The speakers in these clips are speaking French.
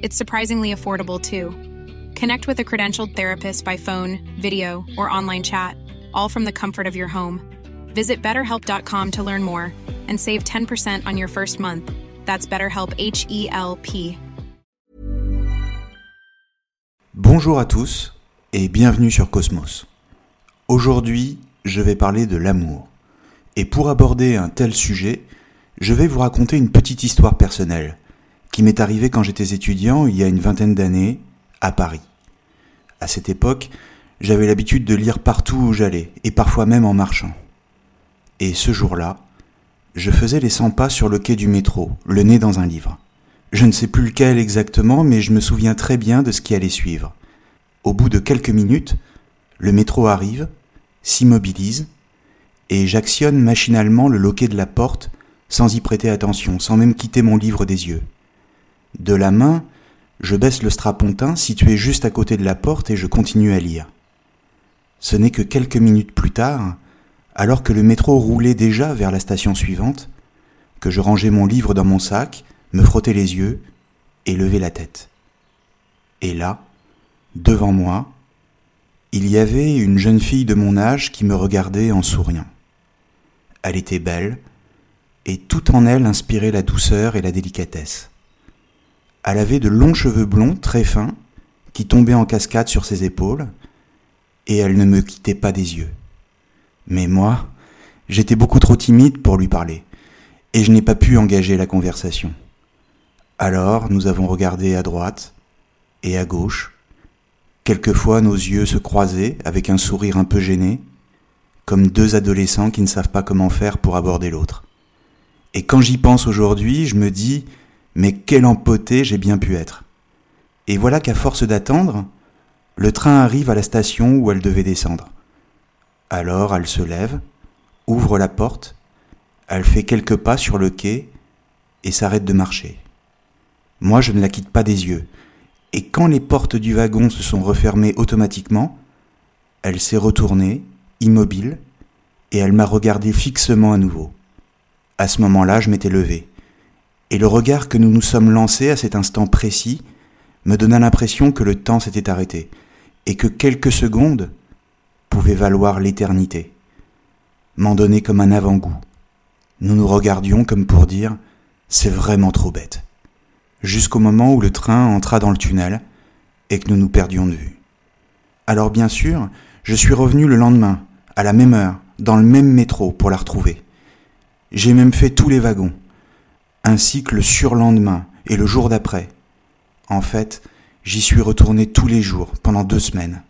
It's surprisingly affordable too. Connect with a credentialed therapist by phone, video, or online chat, all from the comfort of your home. Visit betterhelp.com to learn more and save 10% on your first month. That's BetterHelp H E L P. Bonjour à tous et bienvenue sur Cosmos. Aujourd'hui, je vais parler de l'amour. Et pour aborder un tel sujet, je vais vous raconter une petite histoire personnelle qui m'est arrivée quand j'étais étudiant il y a une vingtaine d'années à Paris. À cette époque, j'avais l'habitude de lire partout où j'allais, et parfois même en marchant. Et ce jour-là, je faisais les 100 pas sur le quai du métro, le nez dans un livre. Je ne sais plus lequel exactement, mais je me souviens très bien de ce qui allait suivre. Au bout de quelques minutes, le métro arrive, s'immobilise, et j'actionne machinalement le loquet de la porte sans y prêter attention, sans même quitter mon livre des yeux. De la main, je baisse le strapontin situé juste à côté de la porte et je continue à lire. Ce n'est que quelques minutes plus tard, alors que le métro roulait déjà vers la station suivante, que je rangeais mon livre dans mon sac, me frottais les yeux et levais la tête. Et là, devant moi, il y avait une jeune fille de mon âge qui me regardait en souriant. Elle était belle, et tout en elle inspirait la douceur et la délicatesse. Elle avait de longs cheveux blonds très fins qui tombaient en cascade sur ses épaules, et elle ne me quittait pas des yeux. Mais moi, j'étais beaucoup trop timide pour lui parler, et je n'ai pas pu engager la conversation. Alors nous avons regardé à droite et à gauche. Quelquefois nos yeux se croisaient avec un sourire un peu gêné, comme deux adolescents qui ne savent pas comment faire pour aborder l'autre. Et quand j'y pense aujourd'hui, je me dis mais quel empoté j'ai bien pu être. Et voilà qu'à force d'attendre, le train arrive à la station où elle devait descendre. Alors elle se lève, ouvre la porte, elle fait quelques pas sur le quai et s'arrête de marcher. Moi je ne la quitte pas des yeux, et quand les portes du wagon se sont refermées automatiquement, elle s'est retournée, immobile, et elle m'a regardé fixement à nouveau. À ce moment-là, je m'étais levé et le regard que nous nous sommes lancés à cet instant précis me donna l'impression que le temps s'était arrêté, et que quelques secondes pouvaient valoir l'éternité, m'en donner comme un avant-goût. Nous nous regardions comme pour dire c'est vraiment trop bête, jusqu'au moment où le train entra dans le tunnel et que nous nous perdions de vue. Alors bien sûr, je suis revenu le lendemain, à la même heure, dans le même métro pour la retrouver. J'ai même fait tous les wagons, ainsi que le surlendemain et le jour d'après. En fait, j'y suis retourné tous les jours pendant deux semaines.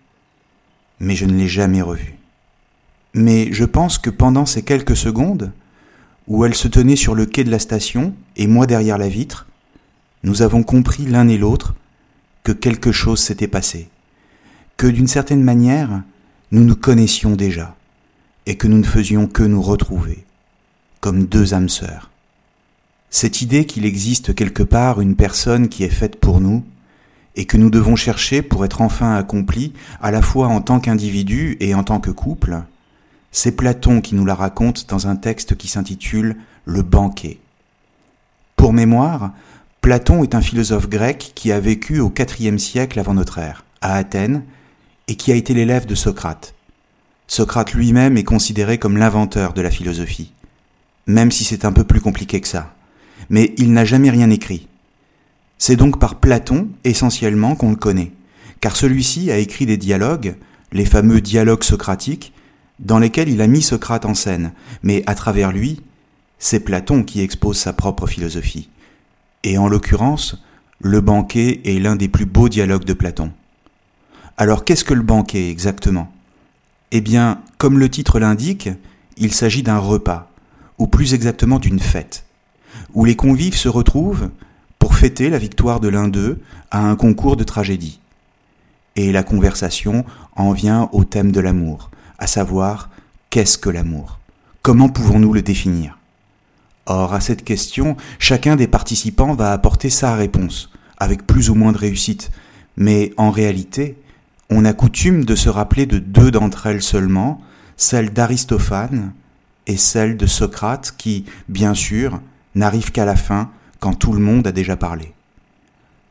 Mais je ne l'ai jamais revue. Mais je pense que pendant ces quelques secondes, où elle se tenait sur le quai de la station et moi derrière la vitre, nous avons compris l'un et l'autre que quelque chose s'était passé, que d'une certaine manière, nous nous connaissions déjà, et que nous ne faisions que nous retrouver, comme deux âmes sœurs. Cette idée qu'il existe quelque part une personne qui est faite pour nous, et que nous devons chercher pour être enfin accomplis, à la fois en tant qu'individu et en tant que couple, c'est Platon qui nous la raconte dans un texte qui s'intitule Le banquet. Pour mémoire, Platon est un philosophe grec qui a vécu au IVe siècle avant notre ère, à Athènes, et qui a été l'élève de Socrate. Socrate lui-même est considéré comme l'inventeur de la philosophie, même si c'est un peu plus compliqué que ça mais il n'a jamais rien écrit. C'est donc par Platon, essentiellement, qu'on le connaît, car celui-ci a écrit des dialogues, les fameux dialogues socratiques, dans lesquels il a mis Socrate en scène, mais à travers lui, c'est Platon qui expose sa propre philosophie. Et en l'occurrence, le banquet est l'un des plus beaux dialogues de Platon. Alors qu'est-ce que le banquet exactement? Eh bien, comme le titre l'indique, il s'agit d'un repas, ou plus exactement d'une fête, où les convives se retrouvent pour fêter la victoire de l'un d'eux à un concours de tragédie. Et la conversation en vient au thème de l'amour, à savoir qu'est-ce que l'amour? Comment pouvons-nous le définir? Or, à cette question, chacun des participants va apporter sa réponse, avec plus ou moins de réussite, mais en réalité, on a coutume de se rappeler de deux d'entre elles seulement, celle d'Aristophane et celle de Socrate qui, bien sûr, n'arrive qu'à la fin quand tout le monde a déjà parlé.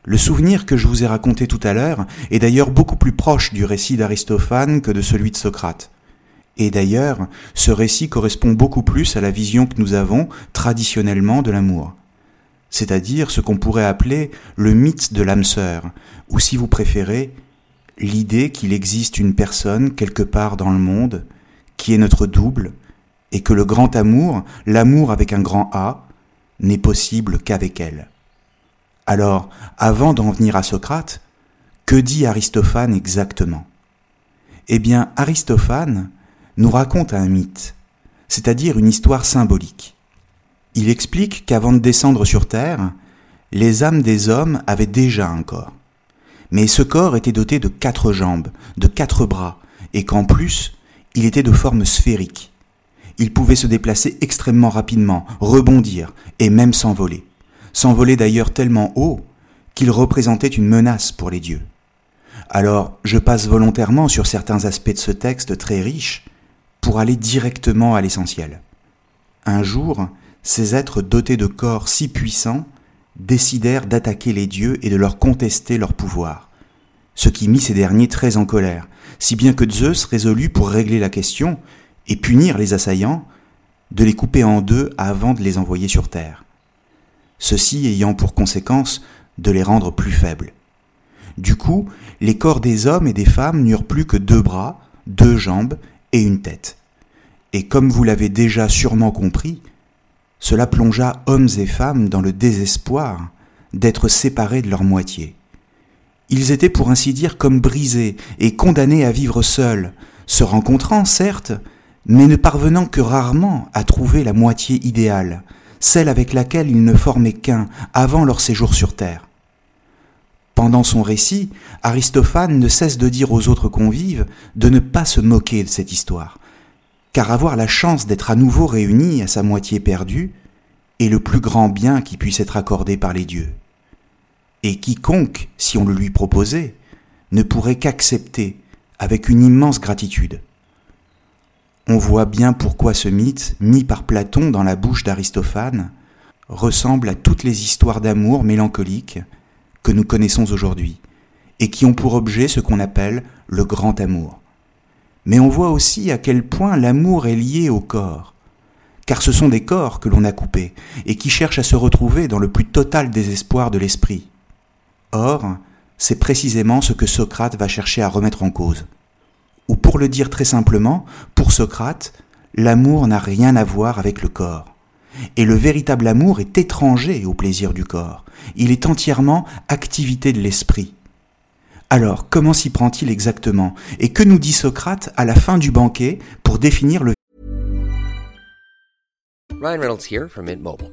Le souvenir que je vous ai raconté tout à l'heure est d'ailleurs beaucoup plus proche du récit d'Aristophane que de celui de Socrate. Et d'ailleurs, ce récit correspond beaucoup plus à la vision que nous avons traditionnellement de l'amour. C'est-à-dire ce qu'on pourrait appeler le mythe de l'âme sœur, ou si vous préférez, l'idée qu'il existe une personne quelque part dans le monde qui est notre double et que le grand amour, l'amour avec un grand A, n'est possible qu'avec elle. Alors, avant d'en venir à Socrate, que dit Aristophane exactement? Eh bien, Aristophane nous raconte un mythe, c'est-à-dire une histoire symbolique. Il explique qu'avant de descendre sur Terre, les âmes des hommes avaient déjà un corps. Mais ce corps était doté de quatre jambes, de quatre bras, et qu'en plus, il était de forme sphérique. Il pouvait se déplacer extrêmement rapidement, rebondir, et même s'envoler. S'envoler d'ailleurs tellement haut qu'il représentait une menace pour les dieux. Alors, je passe volontairement sur certains aspects de ce texte très riche pour aller directement à l'essentiel. Un jour, ces êtres dotés de corps si puissants décidèrent d'attaquer les dieux et de leur contester leur pouvoir, ce qui mit ces derniers très en colère, si bien que Zeus résolut pour régler la question et punir les assaillants, de les couper en deux avant de les envoyer sur terre, ceci ayant pour conséquence de les rendre plus faibles. Du coup, les corps des hommes et des femmes n'eurent plus que deux bras, deux jambes et une tête. Et comme vous l'avez déjà sûrement compris, cela plongea hommes et femmes dans le désespoir d'être séparés de leur moitié. Ils étaient pour ainsi dire comme brisés et condamnés à vivre seuls, se rencontrant certes, mais ne parvenant que rarement à trouver la moitié idéale, celle avec laquelle ils ne formaient qu'un avant leur séjour sur Terre. Pendant son récit, Aristophane ne cesse de dire aux autres convives de ne pas se moquer de cette histoire, car avoir la chance d'être à nouveau réunis à sa moitié perdue est le plus grand bien qui puisse être accordé par les dieux. Et quiconque, si on le lui proposait, ne pourrait qu'accepter avec une immense gratitude. On voit bien pourquoi ce mythe, mis par Platon dans la bouche d'Aristophane, ressemble à toutes les histoires d'amour mélancoliques que nous connaissons aujourd'hui, et qui ont pour objet ce qu'on appelle le grand amour mais on voit aussi à quel point l'amour est lié au corps, car ce sont des corps que l'on a coupés et qui cherchent à se retrouver dans le plus total désespoir de l'esprit. Or, c'est précisément ce que Socrate va chercher à remettre en cause. Ou pour le dire très simplement, pour Socrate, l'amour n'a rien à voir avec le corps. Et le véritable amour est étranger au plaisir du corps. Il est entièrement activité de l'esprit. Alors, comment s'y prend-il exactement? Et que nous dit Socrate à la fin du banquet pour définir le Ryan Reynolds here from Mint Mobile.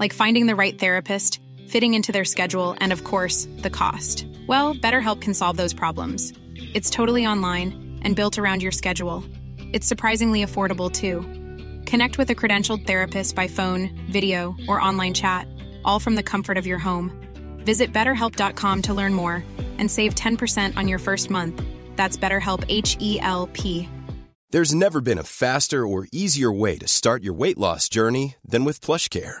like finding the right therapist, fitting into their schedule, and of course, the cost. Well, BetterHelp can solve those problems. It's totally online and built around your schedule. It's surprisingly affordable too. Connect with a credentialed therapist by phone, video, or online chat, all from the comfort of your home. Visit betterhelp.com to learn more and save 10% on your first month. That's BetterHelp H E L P. There's never been a faster or easier way to start your weight loss journey than with PlushCare.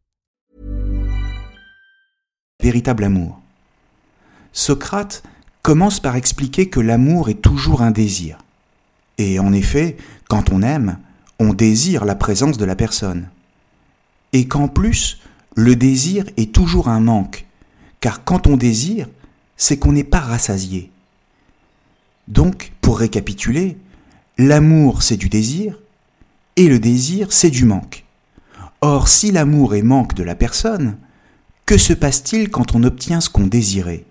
Véritable amour. Socrate commence par expliquer que l'amour est toujours un désir. Et en effet, quand on aime, on désire la présence de la personne. Et qu'en plus, le désir est toujours un manque, car quand on désire, c'est qu'on n'est pas rassasié. Donc, pour récapituler, l'amour c'est du désir, et le désir c'est du manque. Or, si l'amour est manque de la personne, que se passe-t-il quand on obtient ce qu'on désirait?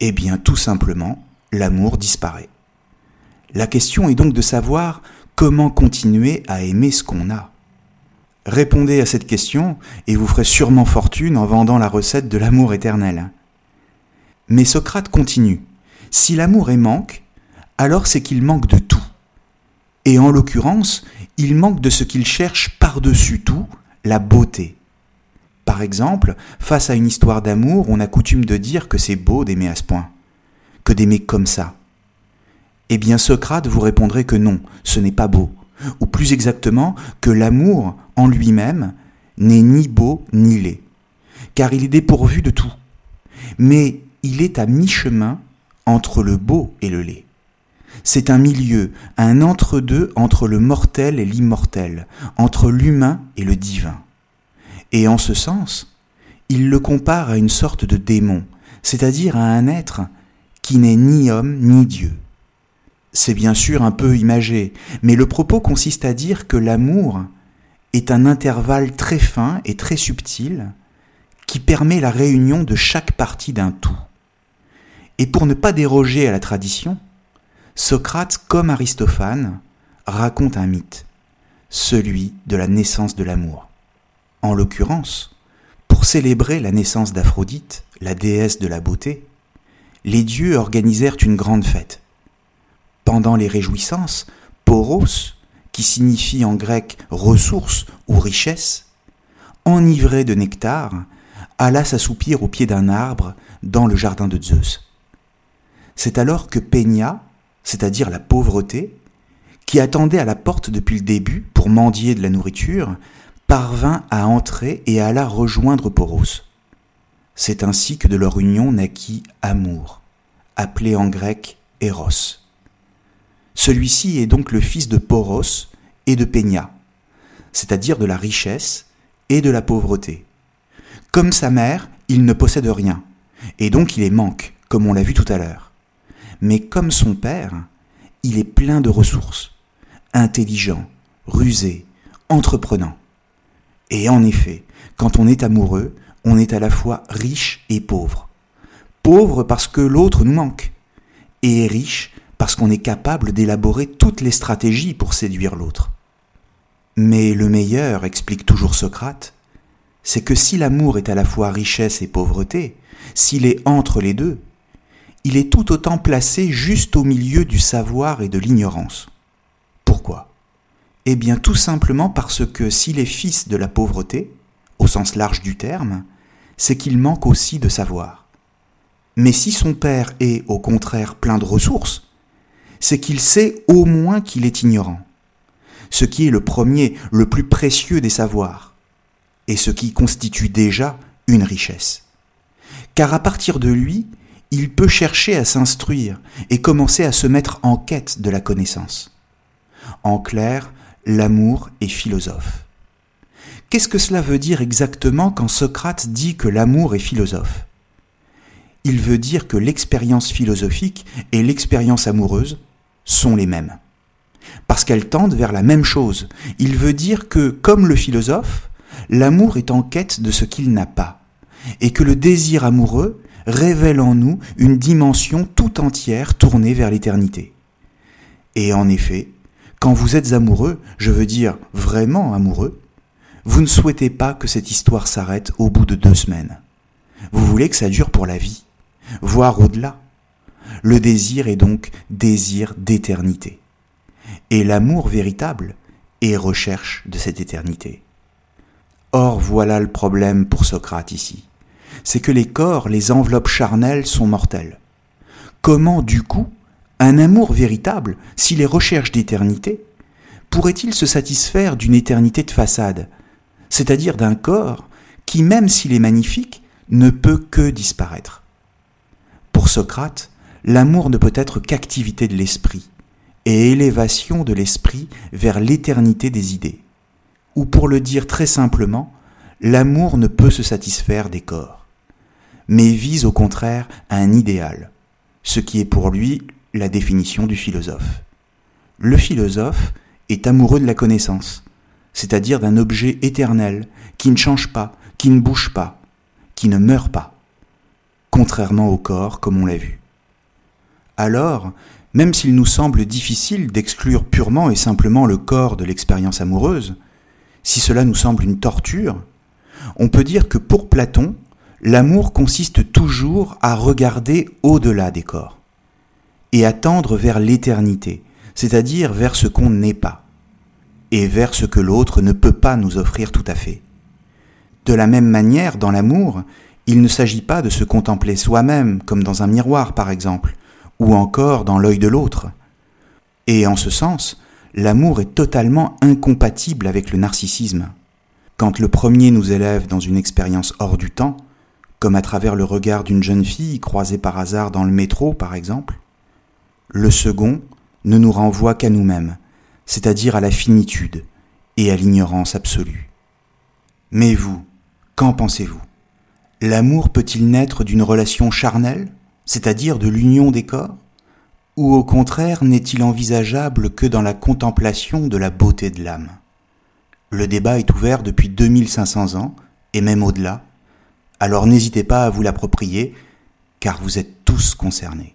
Eh bien, tout simplement, l'amour disparaît. La question est donc de savoir comment continuer à aimer ce qu'on a. Répondez à cette question et vous ferez sûrement fortune en vendant la recette de l'amour éternel. Mais Socrate continue. Si l'amour est manque, alors c'est qu'il manque de tout. Et en l'occurrence, il manque de ce qu'il cherche par-dessus tout, la beauté. Par exemple, face à une histoire d'amour, on a coutume de dire que c'est beau d'aimer à ce point, que d'aimer comme ça. Eh bien Socrate vous répondrait que non, ce n'est pas beau, ou plus exactement que l'amour en lui-même n'est ni beau ni laid, car il est dépourvu de tout. Mais il est à mi-chemin entre le beau et le laid. C'est un milieu, un entre-deux entre le mortel et l'immortel, entre l'humain et le divin. Et en ce sens, il le compare à une sorte de démon, c'est-à-dire à un être qui n'est ni homme ni Dieu. C'est bien sûr un peu imagé, mais le propos consiste à dire que l'amour est un intervalle très fin et très subtil qui permet la réunion de chaque partie d'un tout. Et pour ne pas déroger à la tradition, Socrate, comme Aristophane, raconte un mythe, celui de la naissance de l'amour. En l'occurrence, pour célébrer la naissance d'Aphrodite, la déesse de la beauté, les dieux organisèrent une grande fête. Pendant les réjouissances, Poros, qui signifie en grec ressource ou richesse, enivré de nectar, alla s'assoupir au pied d'un arbre dans le jardin de Zeus. C'est alors que Peña, c'est-à-dire la pauvreté, qui attendait à la porte depuis le début pour mendier de la nourriture, parvint à entrer et alla rejoindre Poros. C'est ainsi que de leur union naquit amour, appelé en grec Eros. Celui-ci est donc le fils de Poros et de Peña, c'est-à-dire de la richesse et de la pauvreté. Comme sa mère, il ne possède rien, et donc il est manque, comme on l'a vu tout à l'heure. Mais comme son père, il est plein de ressources, intelligent, rusé, entreprenant. Et en effet, quand on est amoureux, on est à la fois riche et pauvre. Pauvre parce que l'autre nous manque, et riche parce qu'on est capable d'élaborer toutes les stratégies pour séduire l'autre. Mais le meilleur, explique toujours Socrate, c'est que si l'amour est à la fois richesse et pauvreté, s'il est entre les deux, il est tout autant placé juste au milieu du savoir et de l'ignorance. Pourquoi? Eh bien tout simplement parce que s'il est fils de la pauvreté, au sens large du terme, c'est qu'il manque aussi de savoir. Mais si son père est au contraire plein de ressources, c'est qu'il sait au moins qu'il est ignorant, ce qui est le premier, le plus précieux des savoirs, et ce qui constitue déjà une richesse. Car à partir de lui, il peut chercher à s'instruire et commencer à se mettre en quête de la connaissance. En clair, l'amour est philosophe. Qu'est-ce que cela veut dire exactement quand Socrate dit que l'amour est philosophe? Il veut dire que l'expérience philosophique et l'expérience amoureuse sont les mêmes. Parce qu'elles tendent vers la même chose. Il veut dire que, comme le philosophe, l'amour est en quête de ce qu'il n'a pas, et que le désir amoureux révèle en nous une dimension tout entière tournée vers l'éternité. Et en effet, quand vous êtes amoureux, je veux dire vraiment amoureux, vous ne souhaitez pas que cette histoire s'arrête au bout de deux semaines. Vous voulez que ça dure pour la vie, voire au-delà. Le désir est donc désir d'éternité. Et l'amour véritable est recherche de cette éternité. Or voilà le problème pour Socrate ici. C'est que les corps, les enveloppes charnelles sont mortelles. Comment, du coup, un amour véritable, s'il est recherche d'éternité, pourrait-il se satisfaire d'une éternité de façade, c'est-à-dire d'un corps qui, même s'il est magnifique, ne peut que disparaître? Pour Socrate, l'amour ne peut être qu'activité de l'esprit et élévation de l'esprit vers l'éternité des idées ou pour le dire très simplement, l'amour ne peut se satisfaire des corps, mais vise au contraire un idéal, ce qui est pour lui la définition du philosophe. Le philosophe est amoureux de la connaissance, c'est-à-dire d'un objet éternel qui ne change pas, qui ne bouge pas, qui ne meurt pas, contrairement au corps comme on l'a vu. Alors, même s'il nous semble difficile d'exclure purement et simplement le corps de l'expérience amoureuse, si cela nous semble une torture, on peut dire que pour Platon, l'amour consiste toujours à regarder au-delà des corps et à tendre vers l'éternité, c'est-à-dire vers ce qu'on n'est pas, et vers ce que l'autre ne peut pas nous offrir tout à fait. De la même manière, dans l'amour, il ne s'agit pas de se contempler soi-même, comme dans un miroir par exemple, ou encore dans l'œil de l'autre. Et en ce sens, l'amour est totalement incompatible avec le narcissisme. Quand le premier nous élève dans une expérience hors du temps, comme à travers le regard d'une jeune fille croisée par hasard dans le métro par exemple, le second ne nous renvoie qu'à nous-mêmes, c'est-à-dire à la finitude et à l'ignorance absolue. Mais vous, qu'en pensez-vous? L'amour peut-il naître d'une relation charnelle, c'est-à-dire de l'union des corps? Ou au contraire n'est-il envisageable que dans la contemplation de la beauté de l'âme? Le débat est ouvert depuis 2500 ans, et même au-delà, alors n'hésitez pas à vous l'approprier, car vous êtes tous concernés.